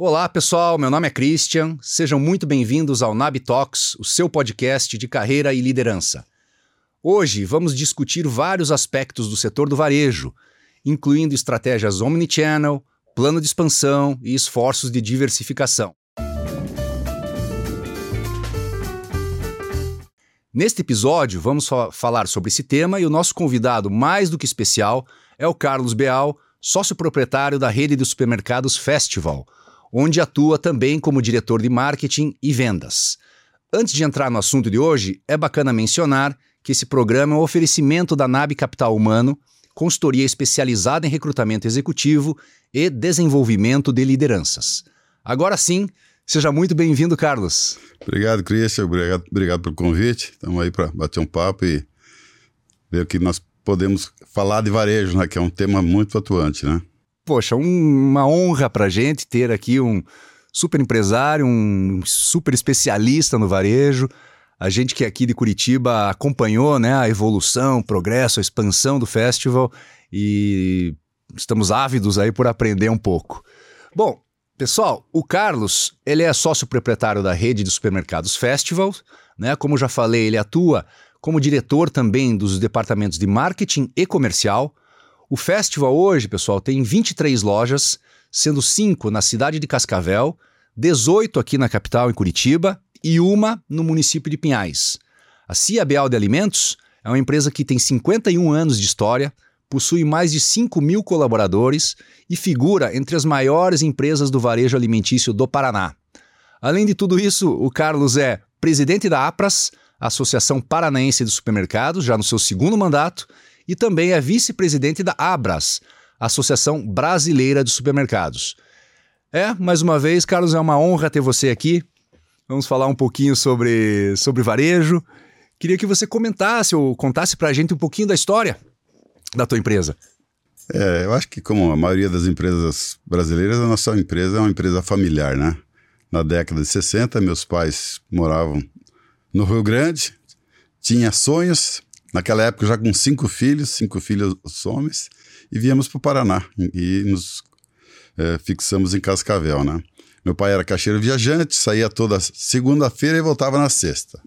Olá, pessoal. Meu nome é Christian. Sejam muito bem-vindos ao NAB Talks, o seu podcast de carreira e liderança. Hoje vamos discutir vários aspectos do setor do varejo, incluindo estratégias omnichannel, plano de expansão e esforços de diversificação. Neste episódio, vamos falar sobre esse tema e o nosso convidado mais do que especial é o Carlos Beal, sócio proprietário da rede de supermercados Festival onde atua também como diretor de marketing e vendas. Antes de entrar no assunto de hoje, é bacana mencionar que esse programa é um oferecimento da NAB Capital Humano, consultoria especializada em recrutamento executivo e desenvolvimento de lideranças. Agora sim, seja muito bem-vindo, Carlos. Obrigado, Christian. Obrigado, obrigado pelo convite. Estamos aí para bater um papo e ver o que nós podemos falar de varejo, né, que é um tema muito atuante, né? Poxa, um, uma honra para gente ter aqui um super empresário, um super especialista no varejo. A gente que é aqui de Curitiba acompanhou né, a evolução, o progresso, a expansão do festival e estamos ávidos aí por aprender um pouco. Bom, pessoal, o Carlos, ele é sócio proprietário da rede de supermercados Festival, né? Como já falei, ele atua como diretor também dos departamentos de marketing e comercial. O festival hoje, pessoal, tem 23 lojas, sendo 5 na cidade de Cascavel, 18 aqui na capital, em Curitiba, e uma no município de Pinhais. A Cia Beal de Alimentos é uma empresa que tem 51 anos de história, possui mais de 5 mil colaboradores e figura entre as maiores empresas do varejo alimentício do Paraná. Além de tudo isso, o Carlos é presidente da APRAS, Associação Paranaense de Supermercados, já no seu segundo mandato, e também é vice-presidente da Abras, Associação Brasileira de Supermercados. É, mais uma vez, Carlos, é uma honra ter você aqui. Vamos falar um pouquinho sobre, sobre varejo. Queria que você comentasse ou contasse para a gente um pouquinho da história da tua empresa. É, eu acho que como a maioria das empresas brasileiras, a nossa empresa é uma empresa familiar, né? Na década de 60, meus pais moravam no Rio Grande, tinha sonhos, Naquela época, já com cinco filhos, cinco filhos homens, e viemos para o Paraná e nos é, fixamos em Cascavel, né? Meu pai era caixeiro viajante, saía toda segunda-feira e voltava na sexta.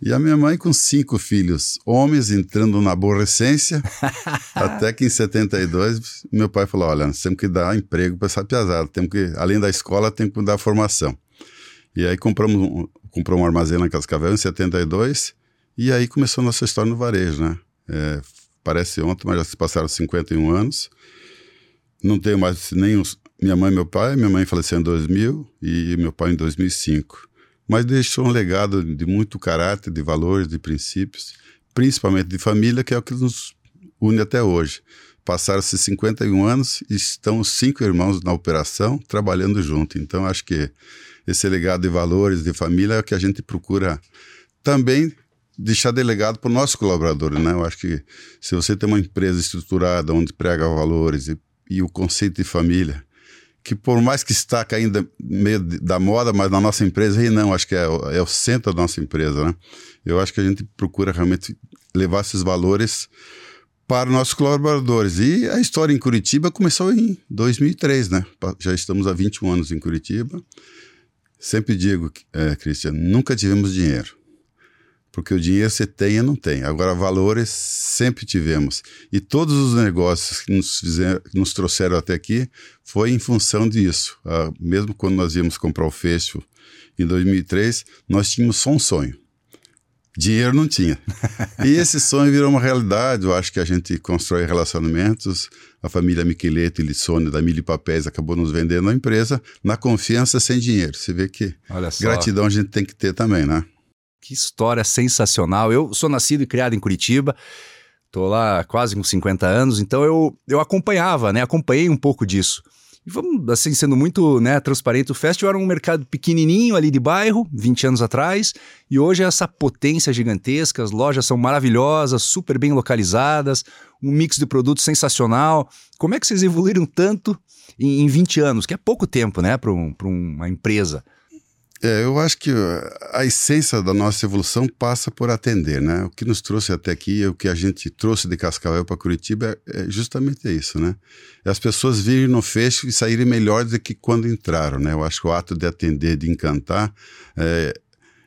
E a minha mãe com cinco filhos homens, entrando na aborrecência, até que em 72 meu pai falou, olha, nós temos que dar emprego para essa piazada, temos que, além da escola, temos que dar formação. E aí compramos, comprou um armazém na Cascavel em 72 e aí começou a nossa história no varejo, né? É, parece ontem, mas já se passaram 51 anos. Não tenho mais os, minha mãe e meu pai. Minha mãe faleceu em 2000 e meu pai em 2005. Mas deixou um legado de muito caráter, de valores, de princípios, principalmente de família, que é o que nos une até hoje. Passaram-se 51 anos e estão os cinco irmãos na operação trabalhando junto. Então, acho que esse legado de valores, de família, é o que a gente procura também deixar delegado para o nosso colaborador, né? Eu acho que se você tem uma empresa estruturada onde prega valores e, e o conceito de família, que por mais que está caindo meio da moda, mas na nossa empresa aí não, acho que é, é o centro da nossa empresa, né? Eu acho que a gente procura realmente levar esses valores para os nossos colaboradores. E a história em Curitiba começou em 2003, né? Já estamos há 21 anos em Curitiba. Sempre digo, é, Cristian, nunca tivemos dinheiro porque o dinheiro você tem e não tem. Agora, valores sempre tivemos. E todos os negócios que nos, fizeram, que nos trouxeram até aqui foi em função disso. Ah, mesmo quando nós íamos comprar o Fecho em 2003, nós tínhamos só um sonho. Dinheiro não tinha. e esse sonho virou uma realidade. Eu acho que a gente constrói relacionamentos. A família Miqueleto e Lissone da Milho Papéis acabou nos vendendo a empresa na confiança sem dinheiro. Você vê que gratidão a gente tem que ter também, né? Que história sensacional. Eu sou nascido e criado em Curitiba, tô lá quase com 50 anos, então eu, eu acompanhava, né? Acompanhei um pouco disso. E vamos, assim, sendo muito né, transparente, o Festival era um mercado pequenininho ali de bairro, 20 anos atrás, e hoje é essa potência gigantesca, as lojas são maravilhosas, super bem localizadas, um mix de produtos sensacional. Como é que vocês evoluíram tanto em, em 20 anos, que é pouco tempo, né, para um, uma empresa? É, eu acho que a essência da nossa evolução passa por atender, né? O que nos trouxe até aqui, o que a gente trouxe de Cascavel para Curitiba é, é, justamente isso, né? É as pessoas virem no fecho e saírem melhores do que quando entraram, né? Eu acho que o ato de atender, de encantar, é,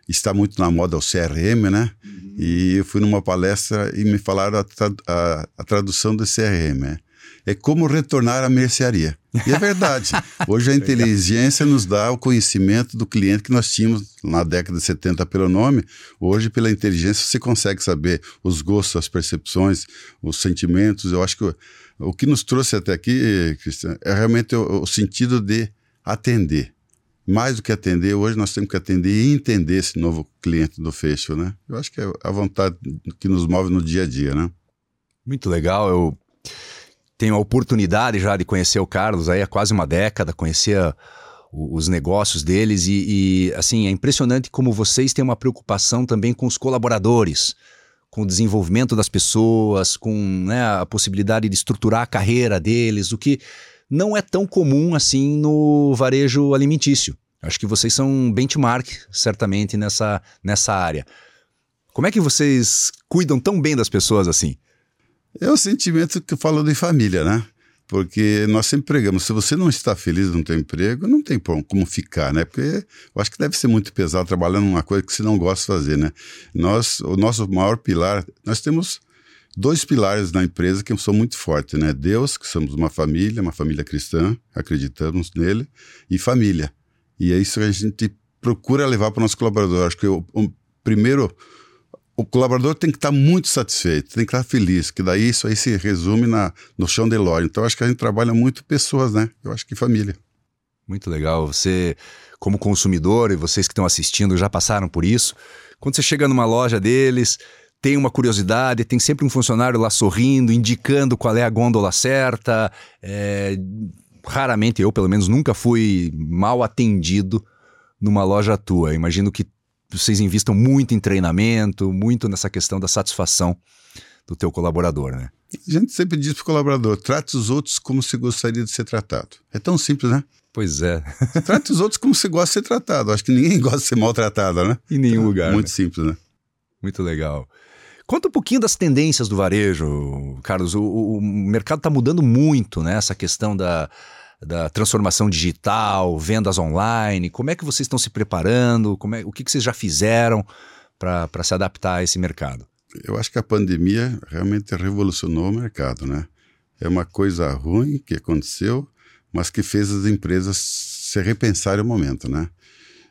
está muito na moda o CRM, né? Uhum. E eu fui numa palestra e me falaram a, tra a, a tradução do CRM, né? É como retornar à mercearia. E é verdade. Hoje a inteligência nos dá o conhecimento do cliente que nós tínhamos na década de 70 pelo nome. Hoje, pela inteligência, você consegue saber os gostos, as percepções, os sentimentos. Eu acho que o, o que nos trouxe até aqui, Cristian, é realmente o, o sentido de atender. Mais do que atender, hoje nós temos que atender e entender esse novo cliente do fecho, né? Eu acho que é a vontade que nos move no dia a dia, né? Muito legal. Eu tenho a oportunidade já de conhecer o Carlos aí há quase uma década, conhecer os negócios deles e, e, assim é impressionante como vocês têm uma preocupação também com os colaboradores, com o desenvolvimento das pessoas, com né, a possibilidade de estruturar a carreira deles, o que não é tão comum assim no varejo alimentício. Acho que vocês são um benchmark certamente nessa, nessa área. Como é que vocês cuidam tão bem das pessoas assim? É o sentimento que eu falo de família, né? Porque nós sempre pregamos, se você não está feliz no teu emprego, não tem como ficar, né? Porque eu acho que deve ser muito pesado trabalhando numa coisa que você não gosta de fazer, né? Nós, o nosso maior pilar, nós temos dois pilares na empresa que são muito fortes, né? Deus, que somos uma família, uma família cristã, acreditamos nele, e família. E é isso que a gente procura levar para o nosso colaborador. Acho que o primeiro o colaborador tem que estar muito satisfeito, tem que estar feliz, que daí isso aí se resume na, no chão de loja. Então, acho que a gente trabalha muito pessoas, né? Eu acho que família. Muito legal. Você, como consumidor, e vocês que estão assistindo já passaram por isso. Quando você chega numa loja deles, tem uma curiosidade, tem sempre um funcionário lá sorrindo, indicando qual é a gôndola certa. É... Raramente, eu pelo menos, nunca fui mal atendido numa loja tua. Imagino que vocês investam muito em treinamento, muito nessa questão da satisfação do teu colaborador, né? A gente sempre diz para o colaborador, trate os outros como se gostaria de ser tratado. É tão simples, né? Pois é. trate os outros como se gosta de ser tratado. Acho que ninguém gosta de ser maltratado, né? Em nenhum lugar. Muito né? simples, né? Muito legal. Conta um pouquinho das tendências do varejo, Carlos. O, o mercado está mudando muito, né? Essa questão da, da transformação digital, vendas online? Como é que vocês estão se preparando? Como é, o que, que vocês já fizeram para se adaptar a esse mercado? Eu acho que a pandemia realmente revolucionou o mercado, né? É uma coisa ruim que aconteceu, mas que fez as empresas se repensarem o momento, né?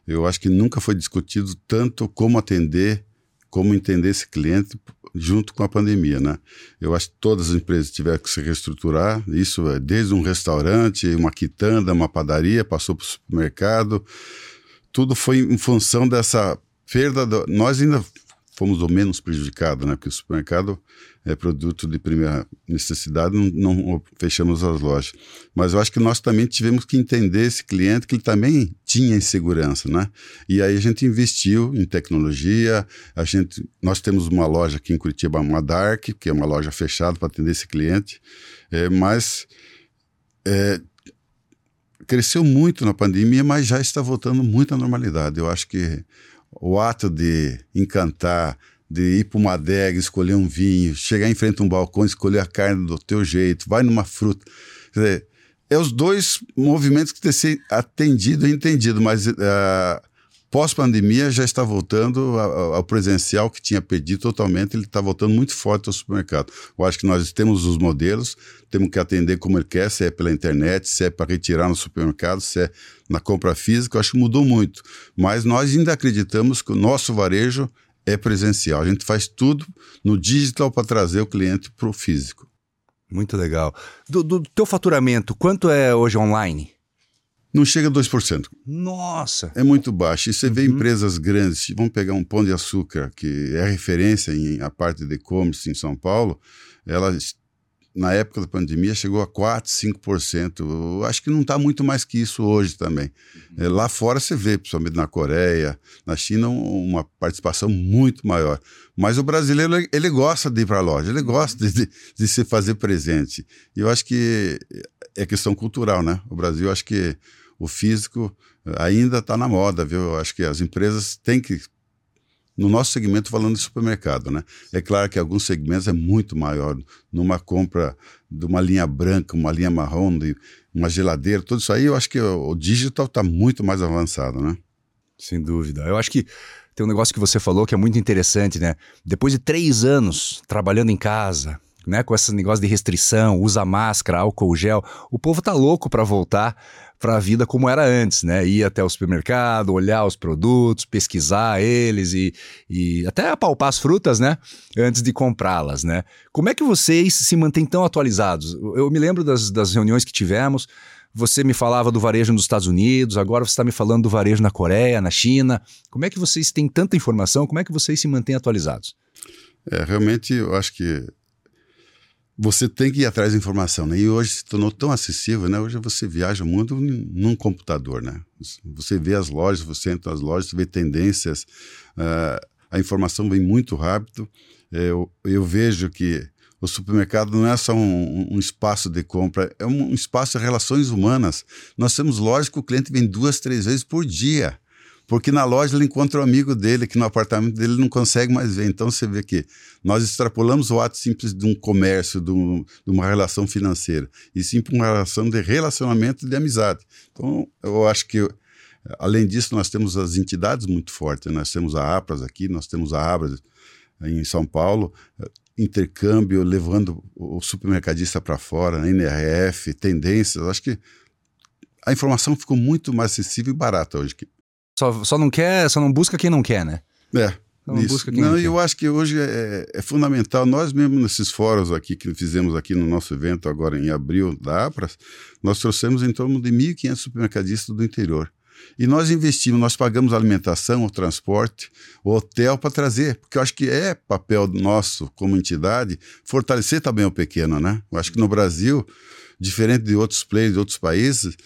Eu acho que nunca foi discutido tanto como atender, como entender esse cliente junto com a pandemia, né? Eu acho que todas as empresas tiveram que se reestruturar, isso é desde um restaurante, uma quitanda, uma padaria, passou para o supermercado, tudo foi em função dessa perda. Do... Nós ainda fomos o menos prejudicados, né? Porque o supermercado é produto de primeira necessidade, não, não, fechamos as lojas. Mas eu acho que nós também tivemos que entender esse cliente que ele também tinha insegurança, né? E aí a gente investiu em tecnologia, a gente, nós temos uma loja aqui em Curitiba, uma Dark, que é uma loja fechada para atender esse cliente, é, mas é, cresceu muito na pandemia, mas já está voltando muito à normalidade. Eu acho que o ato de encantar, de ir para uma adega, escolher um vinho, chegar em frente a um balcão, escolher a carne do teu jeito, vai numa fruta. Quer dizer, é os dois movimentos que que ser atendido e entendido, mas uh, pós-pandemia já está voltando ao presencial que tinha perdido totalmente, ele está voltando muito forte ao supermercado. Eu acho que nós temos os modelos, temos que atender como ele quer, se é pela internet, se é para retirar no supermercado, se é na compra física, eu acho que mudou muito. Mas nós ainda acreditamos que o nosso varejo é presencial. A gente faz tudo no digital para trazer o cliente para o físico. Muito legal. Do, do, teu faturamento, quanto é hoje online? Não chega a 2%. Nossa! É muito baixo. E você uhum. vê empresas grandes, vamos pegar um pão de açúcar, que é referência em a parte de e-commerce em São Paulo, elas na época da pandemia chegou a 4, 5%. Eu acho que não está muito mais que isso hoje também. Uhum. É, lá fora você vê, principalmente na Coreia, na China, uma participação muito maior. Mas o brasileiro, ele gosta de ir para a loja, ele gosta de, de, se fazer presente. E eu acho que é questão cultural, né? O Brasil, acho que o físico ainda está na moda, viu? Eu acho que as empresas têm que no nosso segmento, falando de supermercado, né? É claro que alguns segmentos é muito maior. Numa compra de uma linha branca, uma linha marrom, de uma geladeira, tudo isso aí, eu acho que o digital está muito mais avançado, né? Sem dúvida. Eu acho que tem um negócio que você falou que é muito interessante, né? Depois de três anos trabalhando em casa, né, com esse negócio de restrição, usa máscara, álcool gel, o povo tá louco para voltar para a vida como era antes, né? Ir até o supermercado, olhar os produtos, pesquisar eles e, e até apalpar as frutas, né? Antes de comprá-las, né? Como é que vocês se mantêm tão atualizados? Eu me lembro das, das reuniões que tivemos. Você me falava do varejo nos Estados Unidos, agora você está me falando do varejo na Coreia, na China. Como é que vocês têm tanta informação? Como é que vocês se mantêm atualizados? É, realmente, eu acho que você tem que ir atrás da informação, né? E hoje se tornou tão acessível, né? Hoje você viaja o mundo num computador, né? Você vê as lojas, você entra nas lojas, vê tendências, uh, a informação vem muito rápido. Eu, eu vejo que o supermercado não é só um, um, espaço de compra, é um espaço de relações humanas. Nós temos lojas que o cliente vem duas, três vezes por dia porque na loja ele encontra o um amigo dele, que no apartamento dele não consegue mais ver. Então você vê que nós extrapolamos o ato simples de um comércio, de, um, de uma relação financeira, e sim para uma relação de relacionamento de amizade. Então eu acho que, além disso, nós temos as entidades muito fortes. Nós temos a APRAS aqui, nós temos a ABRAS em São Paulo, intercâmbio, levando o supermercadista para fora, NRF, tendências. Acho que a informação ficou muito mais acessível e barata hoje. Só, só não quer, só não busca quem não quer, né? É. Não, isso. busca quem não, não eu acho que hoje é, é, fundamental, nós mesmo nesses fóruns aqui que fizemos aqui no nosso evento agora em abril da APRAS, nós trouxemos em torno de 1.500 supermercadistas do interior. E nós investimos, nós pagamos a alimentação, o transporte, o hotel para trazer, porque eu acho que é papel nosso como entidade fortalecer também o pequeno, né? Eu acho que no Brasil, diferente de outros players de outros países,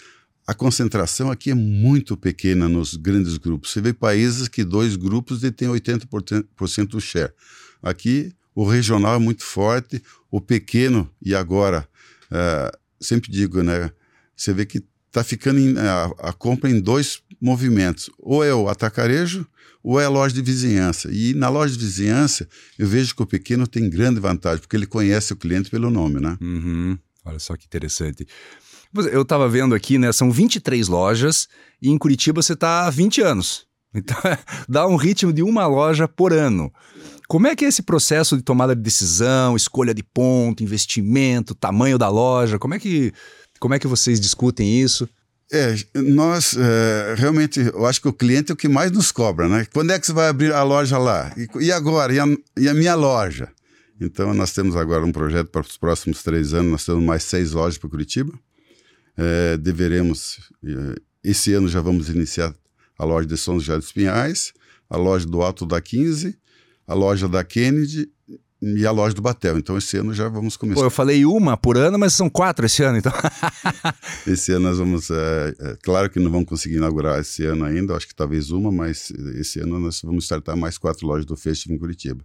a concentração aqui é muito pequena nos grandes grupos. Você vê países que dois grupos detêm 80% do share. Aqui, o regional é muito forte, o pequeno, e agora, uh, sempre digo, né? Você vê que está ficando em, a, a, compra em dois movimentos. Ou é o atacarejo, ou é a loja de vizinhança. E na loja de vizinhança, eu vejo que o pequeno tem grande vantagem, porque ele conhece o cliente pelo nome, né? Uhum. Olha só que interessante. Eu estava vendo aqui, né? São 23 lojas e em Curitiba você está há 20 anos. Então, dá um ritmo de uma loja por ano. Como é que é esse processo de tomada de decisão, escolha de ponto, investimento, tamanho da loja? Como é que, como é que vocês discutem isso? É, nós é, realmente, eu acho que o cliente é o que mais nos cobra, né? Quando é que você vai abrir a loja lá? E, e agora? E a, e a minha loja? Então, nós temos agora um projeto para os próximos três anos, nós temos mais seis lojas para Curitiba. É, deveremos, é, esse ano já vamos iniciar a loja de São José dos Pinhais, a loja do Alto da 15, a loja da Kennedy e a loja do Batel. Então, esse ano já vamos começar. Pô, eu falei uma por ano, mas são quatro esse ano, então. esse ano nós vamos. É, é, claro que não vamos conseguir inaugurar esse ano ainda, acho que talvez uma, mas esse ano nós vamos startar mais quatro lojas do Festival em Curitiba.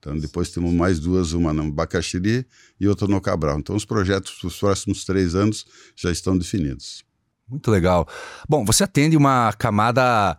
Então, depois temos mais duas, uma no Bacaxiri e outra no Cabral. Então, os projetos para os próximos três anos já estão definidos. Muito legal. Bom, você atende uma camada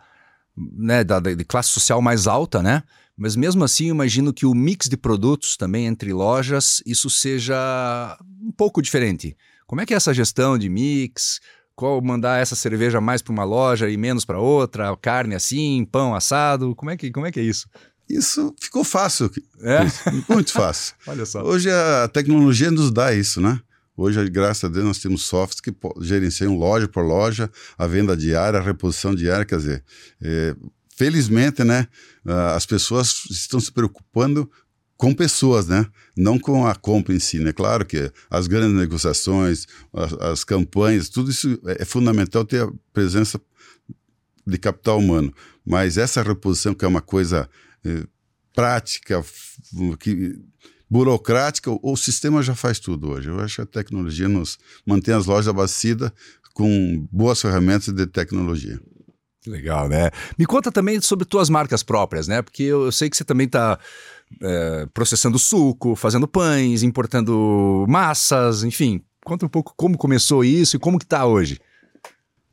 né, da, de classe social mais alta, né? Mas mesmo assim, imagino que o mix de produtos também entre lojas, isso seja um pouco diferente. Como é que é essa gestão de mix? Qual mandar essa cerveja mais para uma loja e menos para outra? Carne assim, pão assado? Como é que, como é, que é isso? Isso ficou fácil. É? Muito fácil. Olha só. Hoje a tecnologia nos dá isso, né? Hoje, graças a Deus, nós temos softwares que gerenciam loja por loja, a venda diária, a reposição diária. Quer dizer, é, felizmente, né, as pessoas estão se preocupando com pessoas, né? Não com a compra em si, né? Claro que as grandes negociações, as, as campanhas, tudo isso é, é fundamental ter a presença de capital humano. Mas essa reposição, que é uma coisa prática, que, burocrática, o sistema já faz tudo hoje. Eu acho que a tecnologia nos mantém as lojas abastecidas com boas ferramentas de tecnologia. Legal, né? Me conta também sobre tuas marcas próprias, né? Porque eu, eu sei que você também está é, processando suco, fazendo pães, importando massas, enfim. Conta um pouco como começou isso e como que está hoje.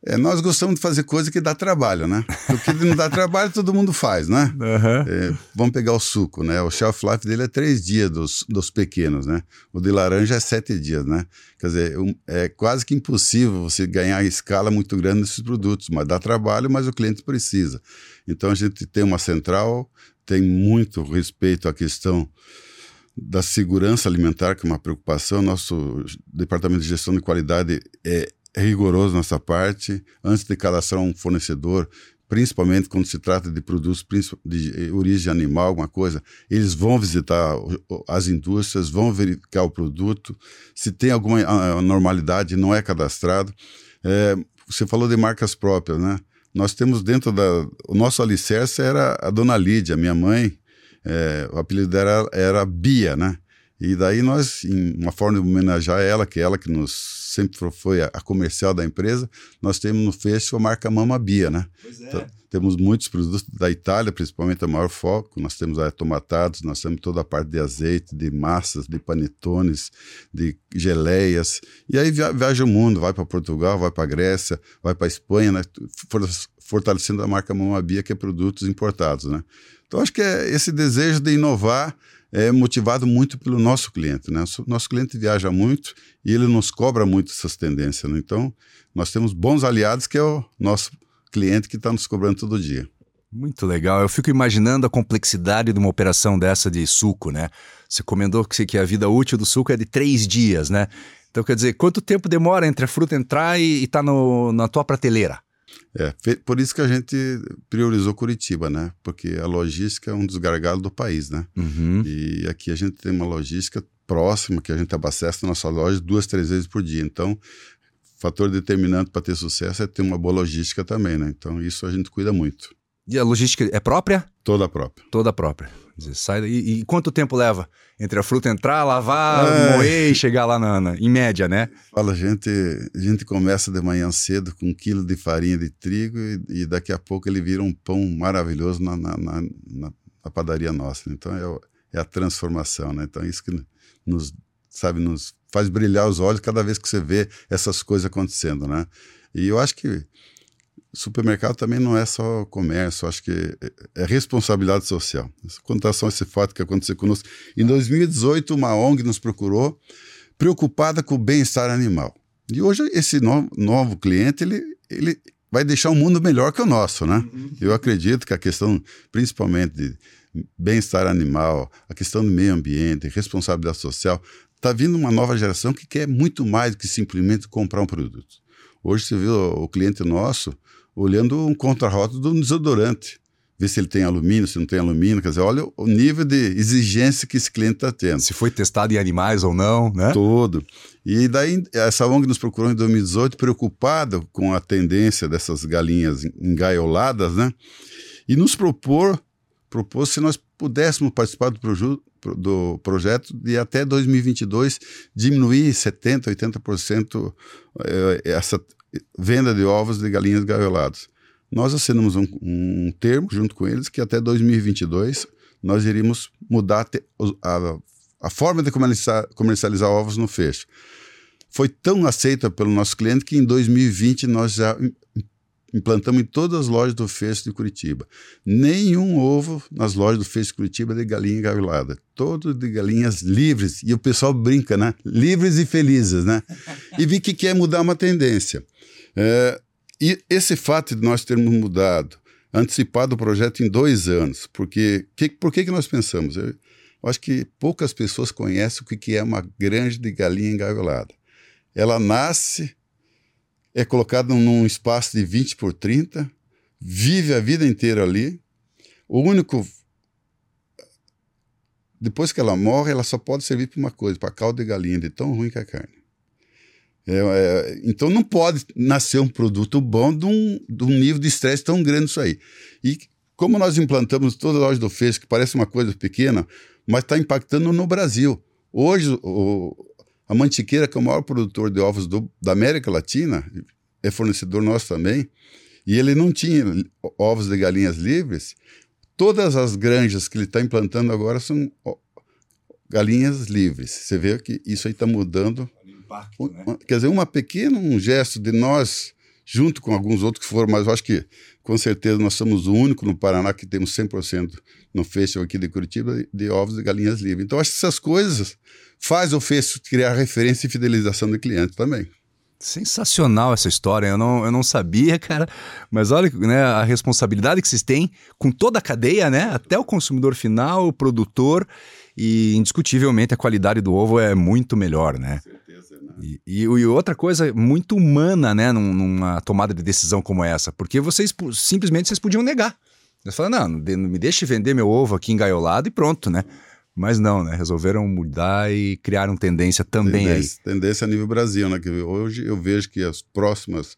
É, nós gostamos de fazer coisa que dá trabalho, né? O que não dá trabalho, todo mundo faz, né? Uhum. É, vamos pegar o suco, né? O shelf life dele é três dias dos, dos pequenos, né? O de laranja é sete dias, né? Quer dizer, um, é quase que impossível você ganhar escala muito grande nesses produtos, mas dá trabalho, mas o cliente precisa. Então a gente tem uma central, tem muito respeito à questão da segurança alimentar, que é uma preocupação. Nosso departamento de gestão de qualidade é é rigoroso nessa parte. Antes de cadastrar um fornecedor, principalmente quando se trata de produtos de origem animal, alguma coisa, eles vão visitar as indústrias, vão verificar o produto. Se tem alguma anormalidade, não é cadastrado. É, você falou de marcas próprias, né? Nós temos dentro da. O nosso alicerce era a dona Lídia, minha mãe. É, o apelido dela era Bia, né? E daí nós, em uma forma de homenagear ela, que é ela que nos sempre foi a, a comercial da empresa, nós temos no Fecho a marca Mama Bia, né? Pois é. Então, temos muitos produtos da Itália, principalmente o maior foco. Nós temos tomatados, nós temos toda a parte de azeite, de massas, de panetones, de geleias. E aí viaja o mundo, vai para Portugal, vai para Grécia, vai para Espanha, né? fortalecendo a marca Mama Bia, que é produtos importados, né? Então acho que é esse desejo de inovar é motivado muito pelo nosso cliente. Né? Nosso cliente viaja muito e ele nos cobra muito essas tendências. Né? Então, nós temos bons aliados, que é o nosso cliente que está nos cobrando todo dia. Muito legal. Eu fico imaginando a complexidade de uma operação dessa de suco, né? Você comentou que a vida útil do suco é de três dias, né? Então, quer dizer, quanto tempo demora entre a fruta entrar e estar tá na tua prateleira? É, por isso que a gente priorizou Curitiba, né? Porque a logística é um dos gargalos do país, né? Uhum. E aqui a gente tem uma logística próxima que a gente abastece na nossa loja duas, três vezes por dia. Então, fator determinante para ter sucesso é ter uma boa logística também, né? Então, isso a gente cuida muito. E a logística é própria? Toda própria. Toda própria. Dizer, sai. E, e, quanto tempo leva entre a fruta entrar, lavar, é. moer e chegar lá na, na, em média, né? Fala, gente, a gente começa de manhã cedo com um quilo de farinha de trigo e, e daqui a pouco ele vira um pão maravilhoso na, na, na, na padaria nossa. Então é, é, a transformação, né? Então isso que nos, sabe, nos faz brilhar os olhos cada vez que você vê essas coisas acontecendo, né? E eu acho que supermercado também não é só comércio, acho que é, é responsabilidade social. Contação esse fato que aconteceu conosco. Em 2018, uma ONG nos procurou preocupada com o bem-estar animal. E hoje esse novo, novo cliente, ele, ele vai deixar um mundo melhor que o nosso, né? Uhum. Eu acredito que a questão, principalmente de bem-estar animal, a questão do meio ambiente, responsabilidade social, está vindo uma nova geração que quer muito mais do que simplesmente comprar um produto. Hoje você o, o cliente nosso, olhando um contrarroto do desodorante. Ver se ele tem alumínio, se não tem alumínio. Quer dizer, olha o nível de exigência que esse cliente está tendo. Se foi testado em animais ou não, né? Tudo. E daí, essa ONG nos procurou em 2018, preocupada com a tendência dessas galinhas engaioladas, né? E nos propor, propôs se nós pudéssemos participar do, proju, do projeto de até 2022 diminuir 70%, 80% eh, essa venda de ovos de galinhas gaioladas. Nós assinamos um, um termo junto com eles que até 2022 nós iríamos mudar a, a forma de comercializar, comercializar ovos no fecho. Foi tão aceita pelo nosso cliente que em 2020 nós já implantamos em todas as lojas do Fecho de Curitiba. Nenhum ovo nas lojas do Fecho de Curitiba de galinha gaiolada. Todos de galinhas livres. E o pessoal brinca, né? Livres e felizes, né? E vi que quer mudar uma tendência. É, e esse fato de nós termos mudado, antecipado o projeto em dois anos, porque que, por que, que nós pensamos? Eu, eu acho que poucas pessoas conhecem o que é uma granja de galinha engaiolada. Ela nasce é colocado num espaço de 20 por 30, vive a vida inteira ali. O único. Depois que ela morre, ela só pode servir para uma coisa, para caldo de galinha, de tão ruim que é a carne. É, é, então não pode nascer um produto bom de um, de um nível de estresse tão grande isso aí. E como nós implantamos toda a loja do Fecho, que parece uma coisa pequena, mas está impactando no Brasil. Hoje, o, a Mantiqueira, que é o maior produtor de ovos do, da América Latina, é fornecedor nosso também, e ele não tinha ovos de galinhas livres. Todas as granjas que ele está implantando agora são galinhas livres. Você vê que isso aí está mudando. Impacto, né? Quer dizer, uma pequena um gesto de nós junto com alguns outros que foram, mas eu acho que com certeza nós somos o único no Paraná que temos 100% no festival aqui de Curitiba de ovos e galinhas livres. Então acho que essas coisas faz o festival criar referência e fidelização do cliente também. Sensacional essa história, eu não, eu não sabia, cara. Mas olha né, a responsabilidade que vocês têm com toda a cadeia, né? Até o consumidor final, o produtor, e indiscutivelmente a qualidade do ovo é muito melhor, né? né? E, e, outra coisa muito humana, né, numa tomada de decisão como essa, porque vocês simplesmente vocês podiam negar. Você fala, não, me deixe vender meu ovo aqui engaiolado e pronto, né? Mas não, né? Resolveram mudar e criaram tendência também tendência, aí. Tendência a nível Brasil, né? Que hoje eu vejo que as próximas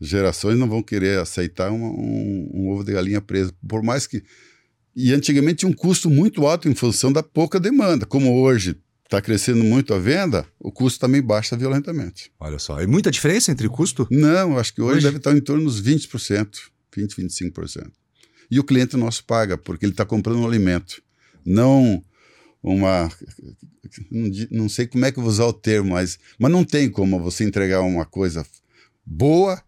gerações não vão querer aceitar um, um, ovo de galinha preso. Por mais que. E antigamente tinha um custo muito alto em função da pouca demanda. Como hoje está crescendo muito a venda, o custo também baixa violentamente. Olha só. E muita diferença entre custo? Não, acho que hoje, hoje? deve estar em torno dos 20%, 20%, 25%. E o cliente nosso paga, porque ele está comprando um alimento não uma. Não sei como é que eu vou usar o termo, mas, mas não tem como você entregar uma coisa boa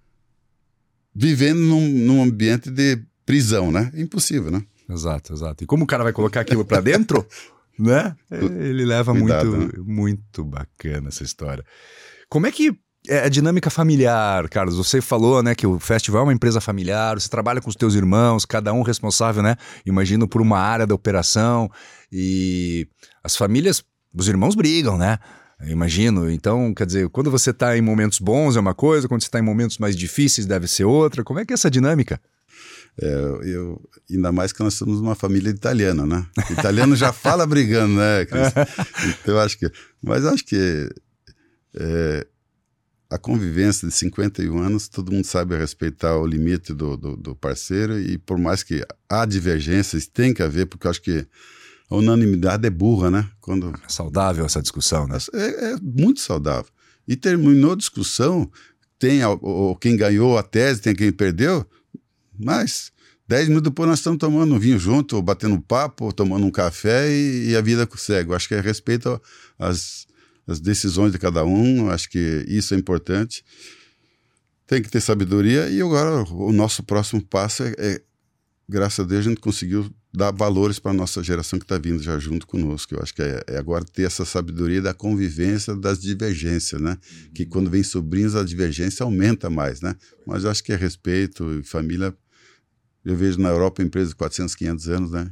vivendo num, num ambiente de prisão, né? É impossível, né? Exato, exato. E como o cara vai colocar aquilo para dentro, né? Ele leva Cuidado, muito, né? muito bacana essa história. Como é que é a dinâmica familiar, Carlos. Você falou, né, que o festival é uma empresa familiar, você trabalha com os teus irmãos, cada um responsável, né? Imagino por uma área da operação e as famílias, os irmãos brigam, né? Imagino. Então, quer dizer, quando você está em momentos bons é uma coisa, quando você está em momentos mais difíceis deve ser outra. Como é que é essa dinâmica? É, eu, ainda mais que nós somos uma família italiana, né? O italiano já fala brigando, né? Então, eu acho que. Mas acho que. É, a convivência de 51 anos, todo mundo sabe respeitar o limite do, do, do parceiro e por mais que há divergências, tem que haver, porque acho que a unanimidade é burra, né? Quando... É saudável essa discussão, né? É, é muito saudável. E terminou a discussão, tem o, quem ganhou a tese, tem quem perdeu, mas dez minutos depois nós estamos tomando um vinho junto, ou batendo papo, ou tomando um café e, e a vida segue. Eu acho que é respeito às as decisões de cada um, acho que isso é importante. Tem que ter sabedoria e agora o nosso próximo passo é, é graças a Deus, a gente conseguiu dar valores para a nossa geração que está vindo já junto conosco. Eu acho que é, é, agora ter essa sabedoria da convivência, das divergências, né? Que quando vem sobrinhos, a divergência aumenta mais, né? Mas eu acho que é respeito e família. Eu vejo na Europa empresas de 400, 500 anos, né?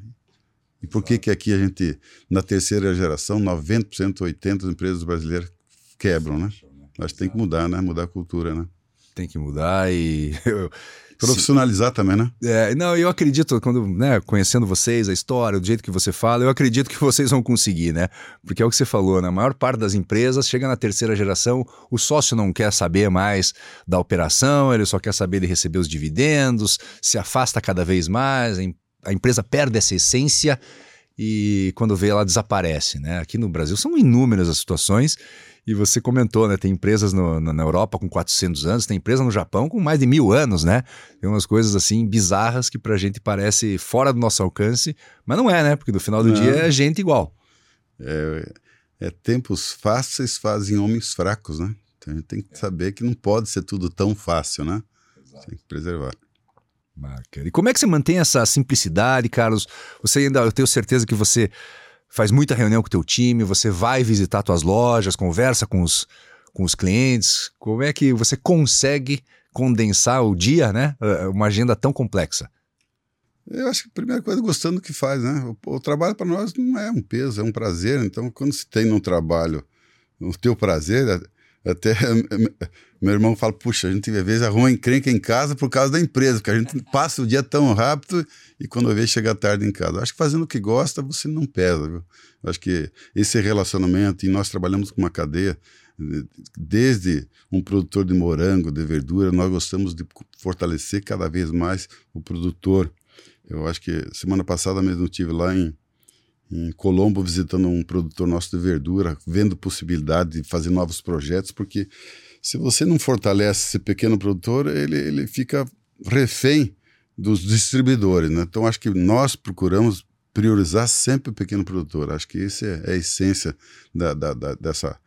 E por que que aqui a gente, na terceira geração, 90%, 80% das empresas brasileiras quebram, né? Acho que tem que mudar, né? Mudar a cultura, né? Tem que mudar e... Profissionalizar também, né? É, não, eu acredito, quando, né, conhecendo vocês, a história, do jeito que você fala, eu acredito que vocês vão conseguir, né? Porque é o que você falou, né? A maior parte das empresas chega na terceira geração, o sócio não quer saber mais da operação, ele só quer saber de receber os dividendos, se afasta cada vez mais, a empresa perde essa essência e quando vê ela desaparece, né? Aqui no Brasil são inúmeras as situações e você comentou, né? Tem empresas no, na Europa com 400 anos, tem empresa no Japão com mais de mil anos, né? Tem umas coisas assim bizarras que pra gente parece fora do nosso alcance, mas não é, né? Porque no final do não. dia é gente igual. É, é, tempos fáceis fazem homens fracos, né? Então a gente tem que saber que não pode ser tudo tão fácil, né? Exato. Tem que preservar. Bacana. E como é que você mantém essa simplicidade, Carlos? Você ainda, eu tenho certeza que você faz muita reunião com o teu time, você vai visitar tuas lojas, conversa com os, com os clientes. Como é que você consegue condensar o dia, né? Eh, uma agenda tão complexa? Eu acho que a primeira coisa é gostando do que faz, né? O, o trabalho para nós não é um peso, é um prazer. Então, quando se tem no trabalho o teu prazer, até meu irmão fala, puxa, a gente às vezes arruma encrenca em casa por causa da empresa, porque a gente passa o dia tão rápido e quando vê chega tarde em casa. Acho que fazendo o que gosta, você não pesa, viu? Acho que esse relacionamento, e nós trabalhamos com uma cadeia, desde um produtor de morango, de verdura, nós gostamos de fortalecer cada vez mais o produtor. Eu acho que semana passada mesmo eu estive lá em, em Colombo visitando um produtor nosso de verdura, vendo possibilidade de fazer novos projetos, porque se você não fortalece esse pequeno produtor, ele, ele fica refém dos distribuidores. Né? Então, acho que nós procuramos priorizar sempre o pequeno produtor. Acho que essa é, é a essência da, da, da, dessa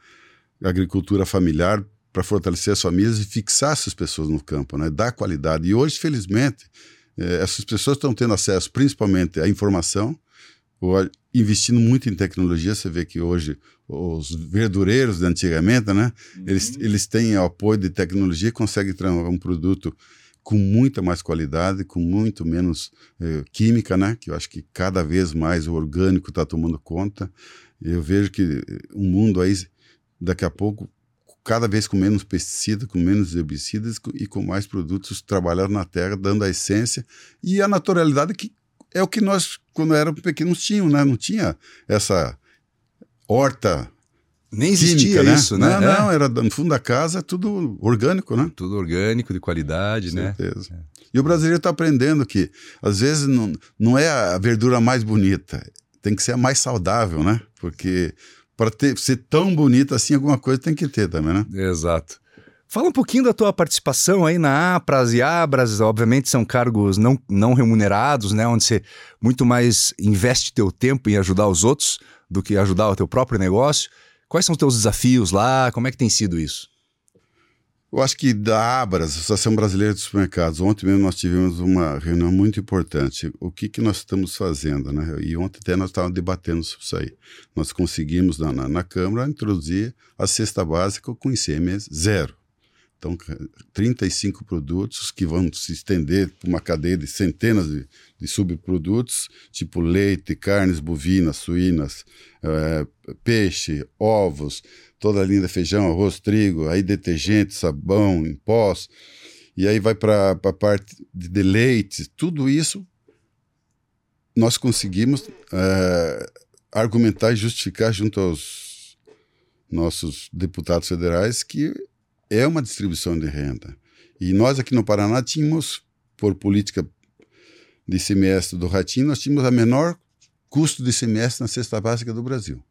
agricultura familiar para fortalecer as famílias e fixar essas pessoas no campo, né? dar qualidade. E hoje, felizmente, eh, essas pessoas estão tendo acesso principalmente à informação, investindo muito em tecnologia. Você vê que hoje os verdureiros de antigamente, né? Uhum. Eles, eles têm apoio de tecnologia e conseguem transformar um produto com muita mais qualidade, com muito menos eh, química, né? Que eu acho que cada vez mais o orgânico está tomando conta. Eu vejo que um mundo aí, daqui a pouco, cada vez com menos pesticidas, com menos herbicidas e com mais produtos trabalhados na terra, dando a essência e a naturalidade que é o que nós, quando éramos pequenos, tínhamos, né? Não tinha essa horta nem existia química, né? isso, né? Não, é. não, era no fundo da casa, tudo orgânico, né? Tudo orgânico, de qualidade, né? Certeza. É. E o brasileiro está aprendendo que, às vezes, não, não é a verdura mais bonita, tem que ser a mais saudável, né? Porque para ser tão bonita assim, alguma coisa tem que ter também, né? Exato. Fala um pouquinho da tua participação aí na APRAS e ABRAS, obviamente são cargos não, não remunerados, né, onde você muito mais investe teu tempo em ajudar os outros do que ajudar o teu próprio negócio. Quais são os teus desafios lá? Como é que tem sido isso? Eu acho que da Abras, Associação Brasileira de Supermercados, ontem mesmo nós tivemos uma reunião muito importante. O que, que nós estamos fazendo, né? E ontem até nós estávamos debatendo sobre isso aí. Nós conseguimos na, na, na Câmara introduzir a cesta básica com ICMS zero. Então, 35 produtos que vão se estender por uma cadeia de centenas de, de subprodutos, tipo leite, carnes bovinas, suínas, é, peixe, ovos, toda a linha de feijão, arroz, trigo, aí detergente, sabão, em pós, e aí vai para a parte de leite, tudo isso nós conseguimos é, argumentar e justificar junto aos nossos deputados federais que é uma distribuição de renda. E nós aqui no Paraná tínhamos, por política de semestre do Ratinho, nós tínhamos a menor custo de semestre na cesta básica do Brasil.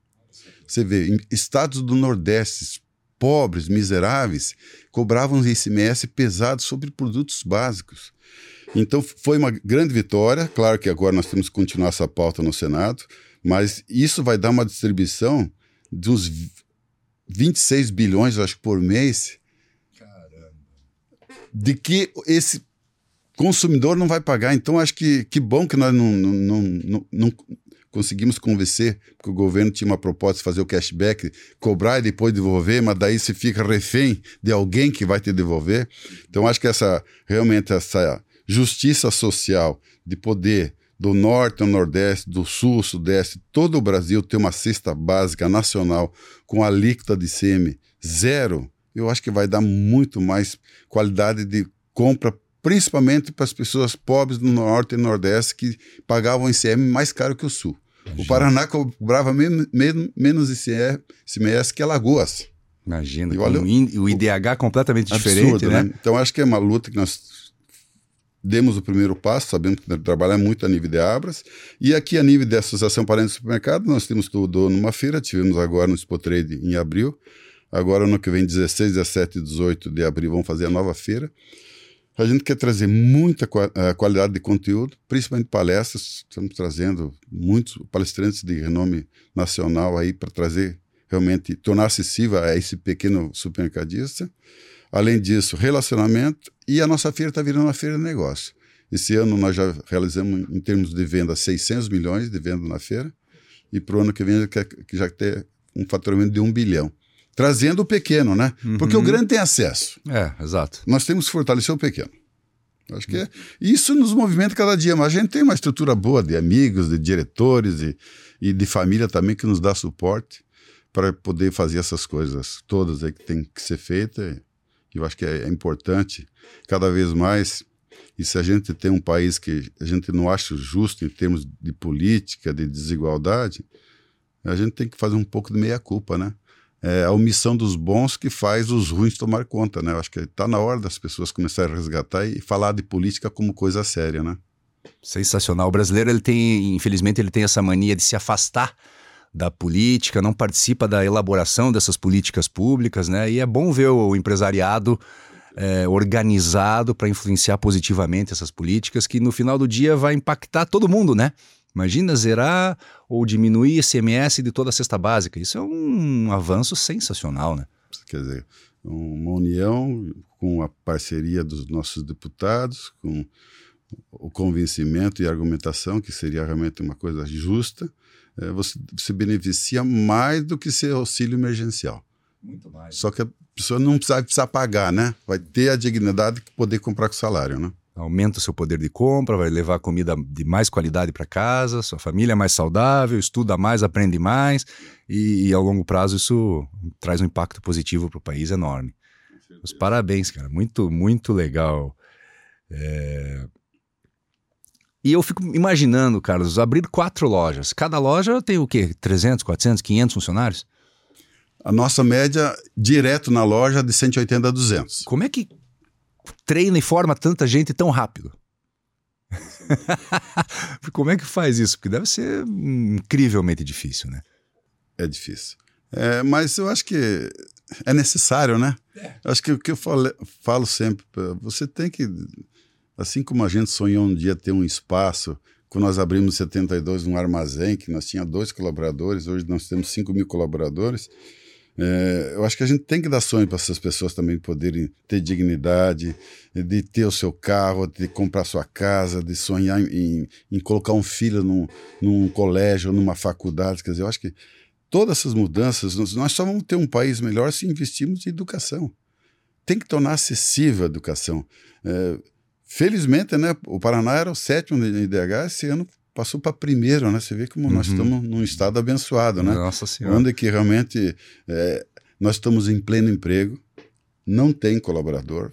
Você vê, estados do Nordeste, pobres, miseráveis, cobravam ICMS pesado sobre produtos básicos. Então foi uma grande vitória. Claro que agora nós temos que continuar essa pauta no Senado, mas isso vai dar uma distribuição uns 26 bilhões, acho por mês, de que esse consumidor não vai pagar. Então, acho que que bom que nós não, não, não, não conseguimos convencer, porque o governo tinha uma proposta de fazer o cashback, cobrar e depois devolver, mas daí você fica refém de alguém que vai te devolver. Então, acho que essa realmente essa justiça social de poder do norte ao nordeste, do sul ao sudeste, todo o Brasil ter uma cesta básica nacional com alíquota de ICM zero, eu acho que vai dar muito mais qualidade de compra, principalmente para as pessoas pobres do Norte e Nordeste que pagavam ICM mais caro que o Sul. Imagina. O Paraná cobrava menos, menos ICMS que Alagoas. Imagina, olha, o, o IDH completamente absurdo, diferente, né? né? Então acho que é uma luta que nós demos o primeiro passo, sabendo que trabalhar muito a nível de Abras. E aqui a nível da Associação Parente do Supermercado, nós temos tudo numa feira, tivemos agora no Expo Trade em abril, Agora, no que vem, 16, 17 e 18 de abril, vão fazer a nova feira. A gente quer trazer muita uh, qualidade de conteúdo, principalmente palestras. Estamos trazendo muitos palestrantes de renome nacional aí para trazer realmente, tornar acessível a esse pequeno supermercadista. Além disso, relacionamento. E a nossa feira está virando uma feira de negócio. Esse ano nós já realizamos, em termos de venda, 600 milhões de venda na feira. E para o ano que vem, quer que já ter um faturamento de um bilhão trazendo o pequeno, né? Uhum. Porque o grande tem acesso. É, exato. Nós temos que fortalecer o pequeno. Acho que é. Isso nos movimenta cada dia, mas a gente tem uma estrutura boa de amigos, de diretores e, e de família também que nos dá suporte para poder fazer essas coisas todas aí que tem que ser feitas. E eu acho que é, é importante cada vez mais. E se a gente tem um país que a gente não acha justo em termos de política, de desigualdade, a gente tem que fazer um pouco de meia-culpa, né? É a omissão dos bons que faz os ruins tomar conta, né? Eu acho que está na hora das pessoas começarem a resgatar e falar de política como coisa séria, né? Sensacional. O brasileiro, ele tem, infelizmente, ele tem essa mania de se afastar da política, não participa da elaboração dessas políticas públicas, né? E é bom ver o empresariado é, organizado para influenciar positivamente essas políticas, que no final do dia vai impactar todo mundo, né? Imagina zerar ou diminuir ICMS de toda a cesta básica. Isso é um avanço sensacional, né? Quer dizer, uma união com a parceria dos nossos deputados, com o convencimento e argumentação, que seria realmente uma coisa justa, é, você se beneficia mais do que ser auxílio emergencial. Muito mais. Só que a pessoa não precisa, precisa pagar, né? Vai ter a dignidade de poder comprar com salário, né? Aumenta o seu poder de compra, vai levar comida de mais qualidade para casa, sua família é mais saudável, estuda mais, aprende mais, e, e ao longo prazo isso traz um impacto positivo para o país enorme. Os parabéns, cara. Muito, muito legal. É... E eu fico imaginando, Carlos, abrir quatro lojas. Cada loja tem o quê? 300, 400, 500 funcionários? A nossa média direto na loja é de 180 a 200. Como é que treina e forma tanta gente tão rápido? Como é que faz isso? Porque deve ser incrivelmente difícil, né? É difícil. É, mas eu acho que é necessário, né? É. Acho que o que eu falo, falo sempre, você tem que, assim como a gente sonhou um dia ter um espaço, quando nós abrimos em 72 um armazém, que nós tínhamos dois colaboradores, hoje nós temos 5 mil colaboradores, é, eu acho que a gente tem que dar sonho para essas pessoas também poderem ter dignidade, de ter o seu carro, de comprar sua casa, de sonhar em, em, em colocar um filho num, num colégio, numa faculdade. Quer dizer, eu acho que todas essas mudanças, nós só vamos ter um país melhor se investirmos em educação. Tem que tornar acessível a educação. É, felizmente, né, o Paraná era o sétimo em IDH, esse ano passou para primeiro, né? Você vê como uhum. nós estamos num estado abençoado, né? Nossa Senhora. Onde que realmente é, nós estamos em pleno emprego, não tem colaborador,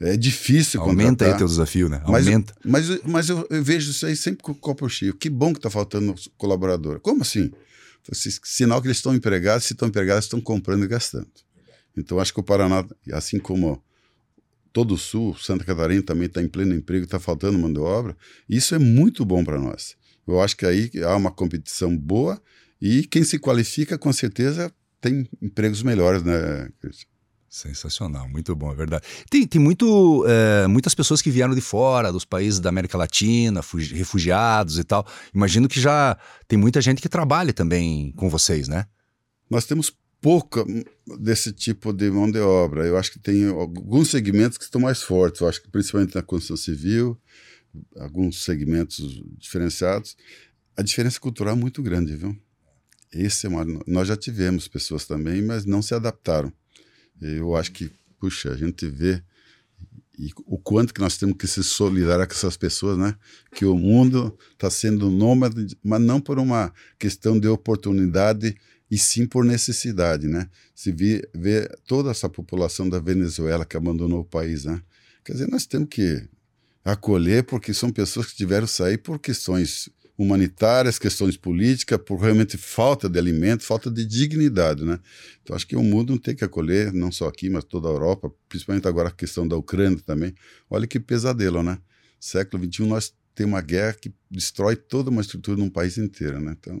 é difícil Aumenta contratar. aí teu desafio, né? Aumenta. Mas, mas, mas eu, eu, vejo isso aí sempre com o copo cheio. Que bom que está faltando colaborador. Como assim? Sinal que eles estão empregados, se estão empregados, estão comprando e gastando. Então, acho que o Paraná, assim como todo o Sul, Santa Catarina também está em pleno emprego, está faltando mão de obra. Isso é muito bom para nós. Eu acho que aí há uma competição boa e quem se qualifica, com certeza, tem empregos melhores, né, Cristian? Sensacional, muito bom, é verdade. Tem, tem muito, é, muitas pessoas que vieram de fora, dos países da América Latina, refugiados e tal. Imagino que já tem muita gente que trabalha também com vocês, né? Nós temos pouca desse tipo de mão de obra. Eu acho que tem alguns segmentos que estão mais fortes. Eu acho que principalmente na construção civil, alguns segmentos diferenciados. A diferença cultural é muito grande, viu? Esse é uma... Nós já tivemos pessoas também, mas não se adaptaram. Eu acho que, puxa, a gente vê e o quanto que nós temos que se solidarizar com essas pessoas, né? Que o mundo está sendo nômade, mas não por uma questão de oportunidade e sim por necessidade, né? Se vê, vê toda essa população da Venezuela que abandonou o país, né? Quer dizer, nós temos que acolher porque são pessoas que tiveram que sair por questões humanitárias, questões políticas, por realmente falta de alimento, falta de dignidade, né? Então acho que o mundo tem que acolher, não só aqui, mas toda a Europa, principalmente agora a questão da Ucrânia também. Olha que pesadelo, né? Século XXI nós temos uma guerra que destrói toda uma estrutura num país inteiro, né? Então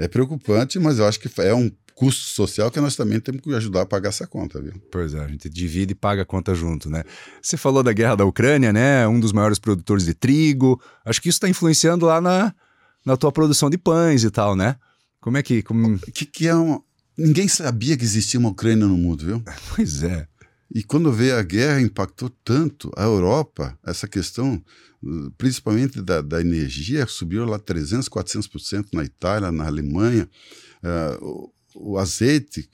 é preocupante, mas eu acho que é um custo social que nós também temos que ajudar a pagar essa conta, viu? Pois é, a gente divide e paga a conta junto, né? Você falou da guerra da Ucrânia, né? Um dos maiores produtores de trigo. Acho que isso está influenciando lá na, na tua produção de pães e tal, né? Como é que. Como... Que, que é. Ninguém sabia que existia uma Ucrânia no mundo, viu? Pois é. E quando veio a guerra, impactou tanto a Europa, essa questão, principalmente da, da energia, subiu lá 300%, 400% na Itália, na Alemanha. Uh, o, o, azeite,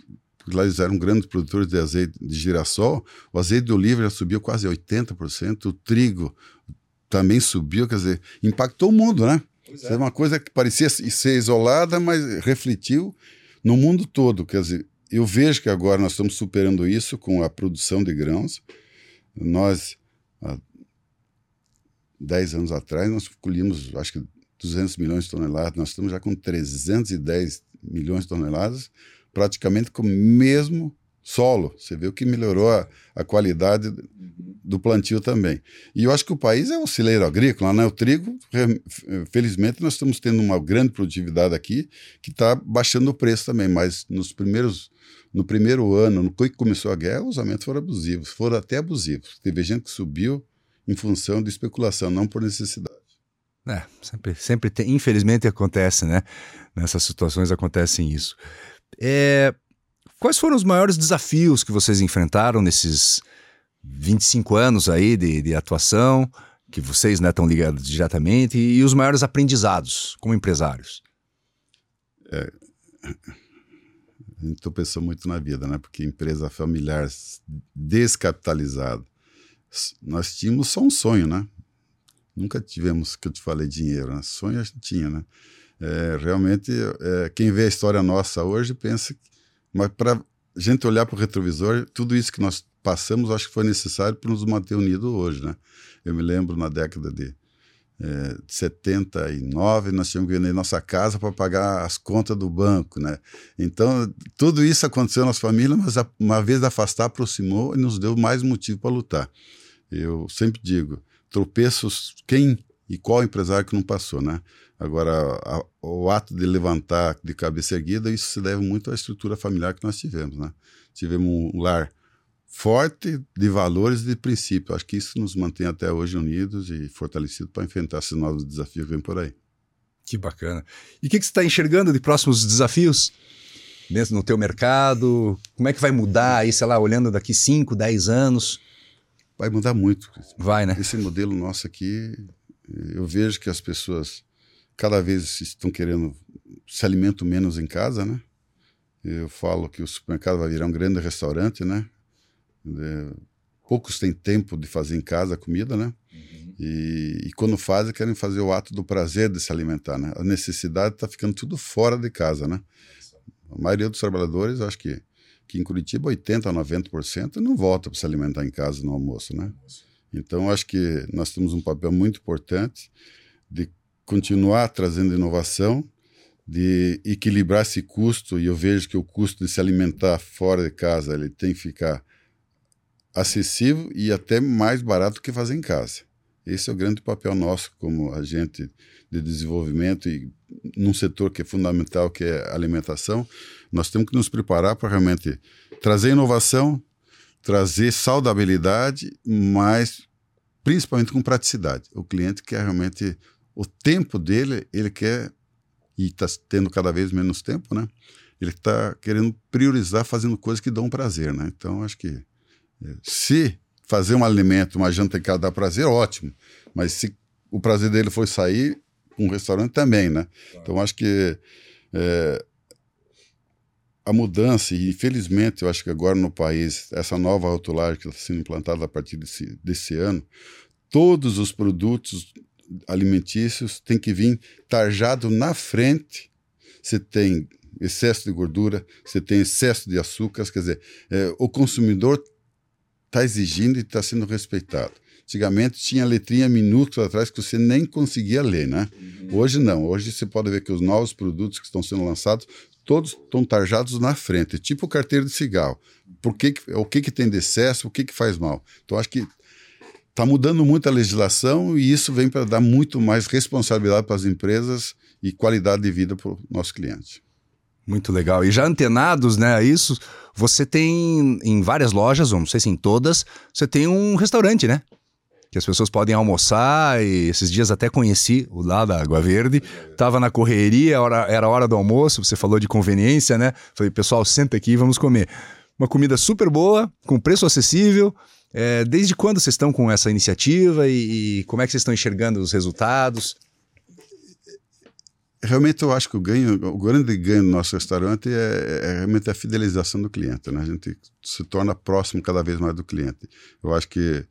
lá eles eram grandes produtores de azeite de girassol, o azeite de oliva já subiu quase 80%, o trigo também subiu, quer dizer, impactou o mundo, né? É. é uma coisa que parecia ser isolada, mas refletiu no mundo todo, quer dizer, eu vejo que agora nós estamos superando isso com a produção de grãos. Nós, há 10 anos atrás, nós colhíamos, acho que 200 milhões de toneladas, nós estamos já com 310 milhões de toneladas, praticamente com o mesmo solo. Você vê o que melhorou a, a qualidade do plantio também. E eu acho que o país é um celeiro agrícola, né? O trigo, felizmente, nós estamos tendo uma grande produtividade aqui que está baixando o preço também, mas nos primeiros no primeiro ano, no que começou a guerra, os aumentos foram abusivos, foram até abusivos. Teve gente que subiu em função de especulação, não por necessidade. É, sempre, sempre tem, infelizmente acontece, né? Nessas situações acontecem isso. É, Quais foram os maiores desafios que vocês enfrentaram nesses 25 anos aí de, de atuação, que vocês né, estão ligados diretamente, e, e os maiores aprendizados como empresários? É, a gente pensando muito na vida, né? Porque empresa familiar descapitalizada, nós tínhamos só um sonho, né? Nunca tivemos, que eu te falei, dinheiro, né? Sonho a gente tinha, né? É, realmente, é, quem vê a história nossa hoje pensa que, mas para a gente olhar para o retrovisor, tudo isso que nós passamos, acho que foi necessário para nos manter unidos hoje, né? Eu me lembro na década de é, 79, nós tínhamos que vender nossa casa para pagar as contas do banco, né? Então, tudo isso aconteceu na nossa família, mas uma vez afastar, aproximou e nos deu mais motivo para lutar. Eu sempre digo, tropeços, quem e qual empresário que não passou, né? Agora, a, o ato de levantar de cabeça erguida, isso se deve muito à estrutura familiar que nós tivemos, né? Tivemos um lar forte de valores e de princípios. Acho que isso nos mantém até hoje unidos e fortalecidos para enfrentar esses novos desafios que vêm por aí. Que bacana. E o que, que você está enxergando de próximos desafios dentro no teu mercado? Como é que vai mudar aí, sei lá, olhando daqui 5, 10 anos? Vai mudar muito. Vai, né? Esse modelo nosso aqui, eu vejo que as pessoas cada vez estão querendo se alimentam menos em casa, né? Eu falo que o supermercado vai virar um grande restaurante, né? É, poucos têm tempo de fazer em casa a comida, né? Uhum. E, e, quando fazem, querem fazer o ato do prazer de se alimentar, né? A necessidade está ficando tudo fora de casa, né? A maioria dos trabalhadores, acho que, que em Curitiba, 80% a 90% não volta para se alimentar em casa no almoço, né? Então, acho que nós temos um papel muito importante de continuar trazendo inovação, de equilibrar esse custo, e eu vejo que o custo de se alimentar fora de casa ele tem que ficar acessível e até mais barato que fazer em casa. Esse é o grande papel nosso como agente de desenvolvimento e num setor que é fundamental, que é a alimentação. Nós temos que nos preparar para realmente trazer inovação, trazer saudabilidade, mas principalmente com praticidade. O cliente quer realmente o tempo dele, ele quer e está tendo cada vez menos tempo, né? Ele está querendo priorizar fazendo coisas que dão prazer, né? Então acho que se fazer um alimento, uma janta que dá prazer, ótimo. Mas se o prazer dele foi sair, um restaurante também, né? Então acho que é, a mudança, e infelizmente eu acho que agora no país, essa nova rotulagem que está sendo implantada a partir desse, desse ano, todos os produtos alimentícios têm que vir tarjado na frente. Você tem excesso de gordura, você tem excesso de açúcares, quer dizer, é, o consumidor está exigindo e está sendo respeitado. Antigamente tinha letrinha minúscula atrás que você nem conseguia ler, né? Uhum. Hoje não. Hoje você pode ver que os novos produtos que estão sendo lançados, todos estão tarjados na frente, tipo carteira de cigarro. Por que, o que, que tem de excesso, o que, que faz mal. Então acho que está mudando muito a legislação e isso vem para dar muito mais responsabilidade para as empresas e qualidade de vida para o nosso cliente. Muito legal. E já antenados né, a isso, você tem em várias lojas, ou não sei se em todas, você tem um restaurante, né? Que as pessoas podem almoçar e esses dias até conheci o lá da Água Verde. Tava na correria, era hora do almoço, você falou de conveniência, né? Falei, pessoal, senta aqui vamos comer. Uma comida super boa, com preço acessível. É, desde quando vocês estão com essa iniciativa e, e como é que vocês estão enxergando os resultados? realmente eu acho que o ganho, o grande ganho do nosso restaurante é, é, realmente a fidelização do cliente, né? A gente se torna próximo cada vez mais do cliente. Eu acho que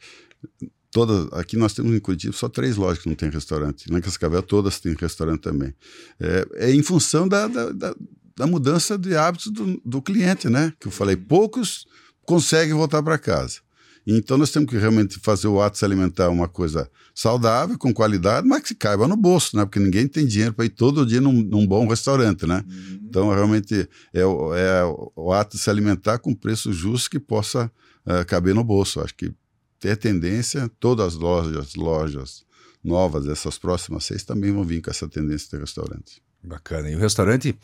todas aqui nós temos em Curitiba só três lojas que não tem restaurante. Na Cascavel todas têm restaurante também. É, é em função da, da, da, da, mudança de hábitos do, do cliente, né? Que eu falei, poucos conseguem voltar para casa. Então nós temos que realmente fazer o ato de se alimentar uma coisa saudável, com qualidade, mas que caiba no bolso, né? Porque ninguém tem dinheiro para ir todo dia num, num, bom restaurante, né? Uhum. Então realmente é, é, o ato de se alimentar com preço justo que possa uh, caber no bolso. Acho que ter tendência, todas as lojas, lojas novas, essas próximas seis, também vão vir com essa tendência de restaurante. Bacana. E o restaurante,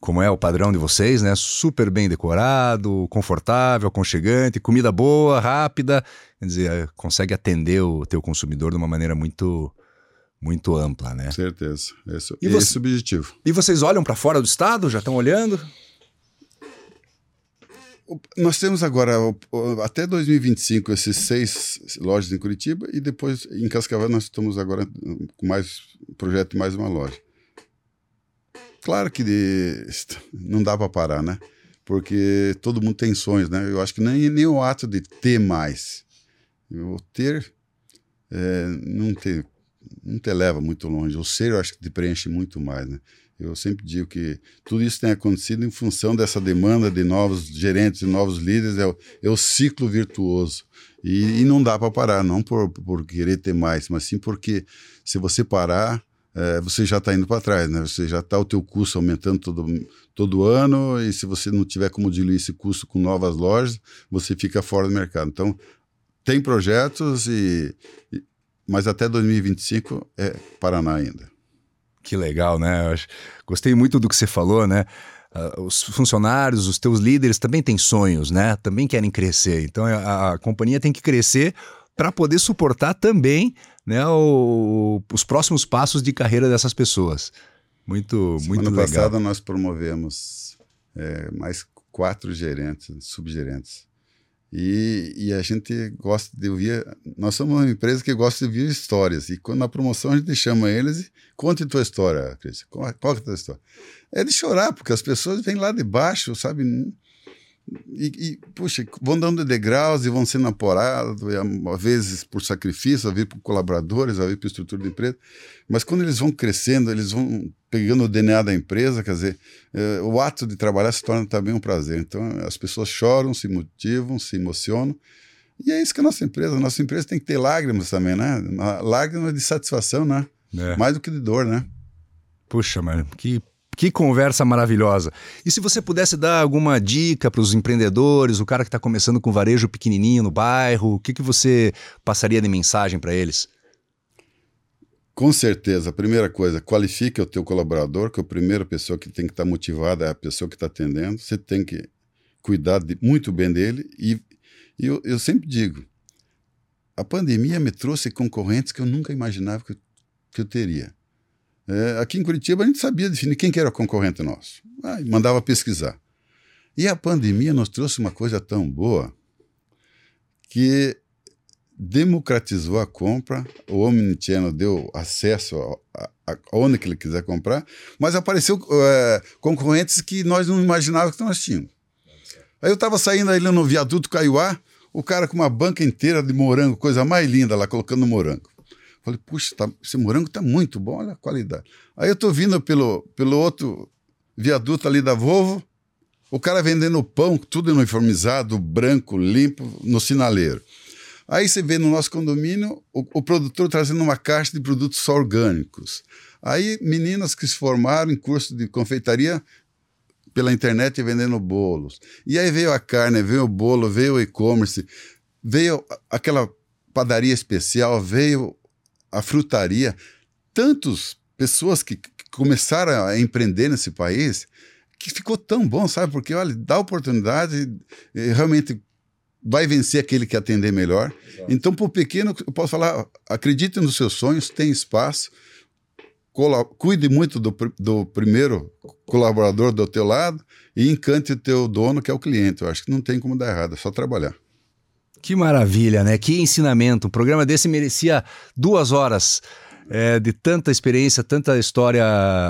como é o padrão de vocês, né? Super bem decorado, confortável, aconchegante, comida boa, rápida. Quer dizer, é, consegue atender o teu consumidor de uma maneira muito muito ampla, né? Certeza. Esse, e esse é o objetivo. E vocês olham para fora do estado? Já estão olhando? Nós temos agora, até 2025, esses seis lojas em Curitiba e depois em Cascavel nós estamos agora com mais projeto mais uma loja. Claro que de, não dá para parar, né? Porque todo mundo tem sonhos, né? Eu acho que nem, nem o ato de ter mais. Eu ter é, não, te, não te leva muito longe. O ser eu acho que te preenche muito mais, né? Eu sempre digo que tudo isso tem acontecido em função dessa demanda de novos gerentes e novos líderes, é o, é o ciclo virtuoso. E, e não dá para parar, não por, por querer ter mais, mas sim porque se você parar, é, você já está indo para trás, né? Você já está o teu custo aumentando todo, todo ano e se você não tiver como diluir esse custo com novas lojas, você fica fora do mercado. Então, tem projetos e, e mas até 2025 é Paraná ainda. Que legal, né? Gostei muito do que você falou, né? Uh, os funcionários, os teus líderes também têm sonhos, né? Também querem crescer. Então a, a companhia tem que crescer para poder suportar também né, o, os próximos passos de carreira dessas pessoas. Muito, Semana muito legal. Ano passado nós promovemos é, mais quatro gerentes, subgerentes. E, e, a gente gosta de ouvir. Nós somos uma empresa que gosta de ouvir histórias. E quando na promoção a gente chama eles e conte tua história, Cris. Qual, qual é a tua história? É de chorar, porque as pessoas vêm lá de baixo, sabe? E, e, puxa, vão dando degraus e vão sendo aporados, às vezes por sacrifício, às vezes por colaboradores, às vezes por estrutura da empresa. Mas quando eles vão crescendo, eles vão pegando o DNA da empresa, quer dizer, é, o ato de trabalhar se torna também um prazer. Então, as pessoas choram, se motivam, se emocionam. E é isso que a nossa empresa, a nossa empresa tem que ter lágrimas também, né? Lágrimas de satisfação, né? É. Mais do que de dor, né? Puxa, mano, que que conversa maravilhosa. E se você pudesse dar alguma dica para os empreendedores, o cara que está começando com varejo pequenininho no bairro, o que, que você passaria de mensagem para eles? Com certeza. A primeira coisa, qualifique o teu colaborador, que a primeira pessoa que tem que estar tá motivada é a pessoa que está atendendo. Você tem que cuidar de, muito bem dele. E, e eu, eu, sempre digo, a pandemia me trouxe concorrentes que eu nunca imaginava que eu, que eu teria. É, aqui em Curitiba a gente sabia definir quem que era concorrente nosso. Ah, mandava pesquisar. E a pandemia nos trouxe uma coisa tão boa que democratizou a compra, o Omnichannel deu acesso a, a, a onde que ele quiser comprar, mas apareceu é, concorrentes que nós não imaginávamos que nós tínhamos. Aí eu estava saindo ali no viaduto Caiuá, o cara com uma banca inteira de morango, coisa mais linda lá, colocando morango. Falei, puxa, tá, esse morango tá muito bom, olha a qualidade. Aí eu tô vindo pelo, pelo outro viaduto ali da Volvo, o cara vendendo pão, tudo uniformizado, branco, limpo, no sinaleiro. Aí você vê no nosso condomínio o, o, produtor trazendo uma caixa de produtos só orgânicos. Aí meninas que se formaram em curso de confeitaria pela internet vendendo bolos. E aí veio a carne, veio o bolo, veio o e-commerce, veio aquela padaria especial, veio a frutaria, tantas pessoas que, começaram a empreender nesse país, que ficou tão bom, sabe? Porque, olha, dá oportunidade, realmente vai vencer aquele que atender melhor. Exato. Então, para o pequeno, eu posso falar, acredite nos seus sonhos, tem espaço, cuide muito do, do primeiro colaborador do teu lado e encante o teu dono, que é o cliente. Eu acho que não tem como dar errado, é só trabalhar. Que maravilha, né? Que ensinamento. Um programa desse merecia duas horas. É, de tanta experiência, tanta história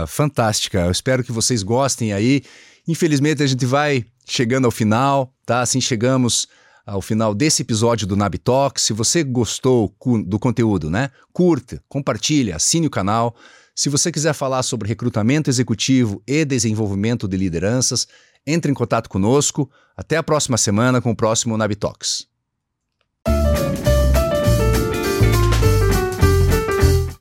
fantástica. Eu espero que vocês gostem aí. Infelizmente a gente vai chegando ao final, tá? Assim chegamos ao final desse episódio do Nab Talk. Se você gostou do conteúdo, né? Curta, compartilha, assine o canal. Se você quiser falar sobre recrutamento executivo e desenvolvimento de lideranças, entre em contato conosco. Até a próxima semana com o próximo Nab Talks. Thank you.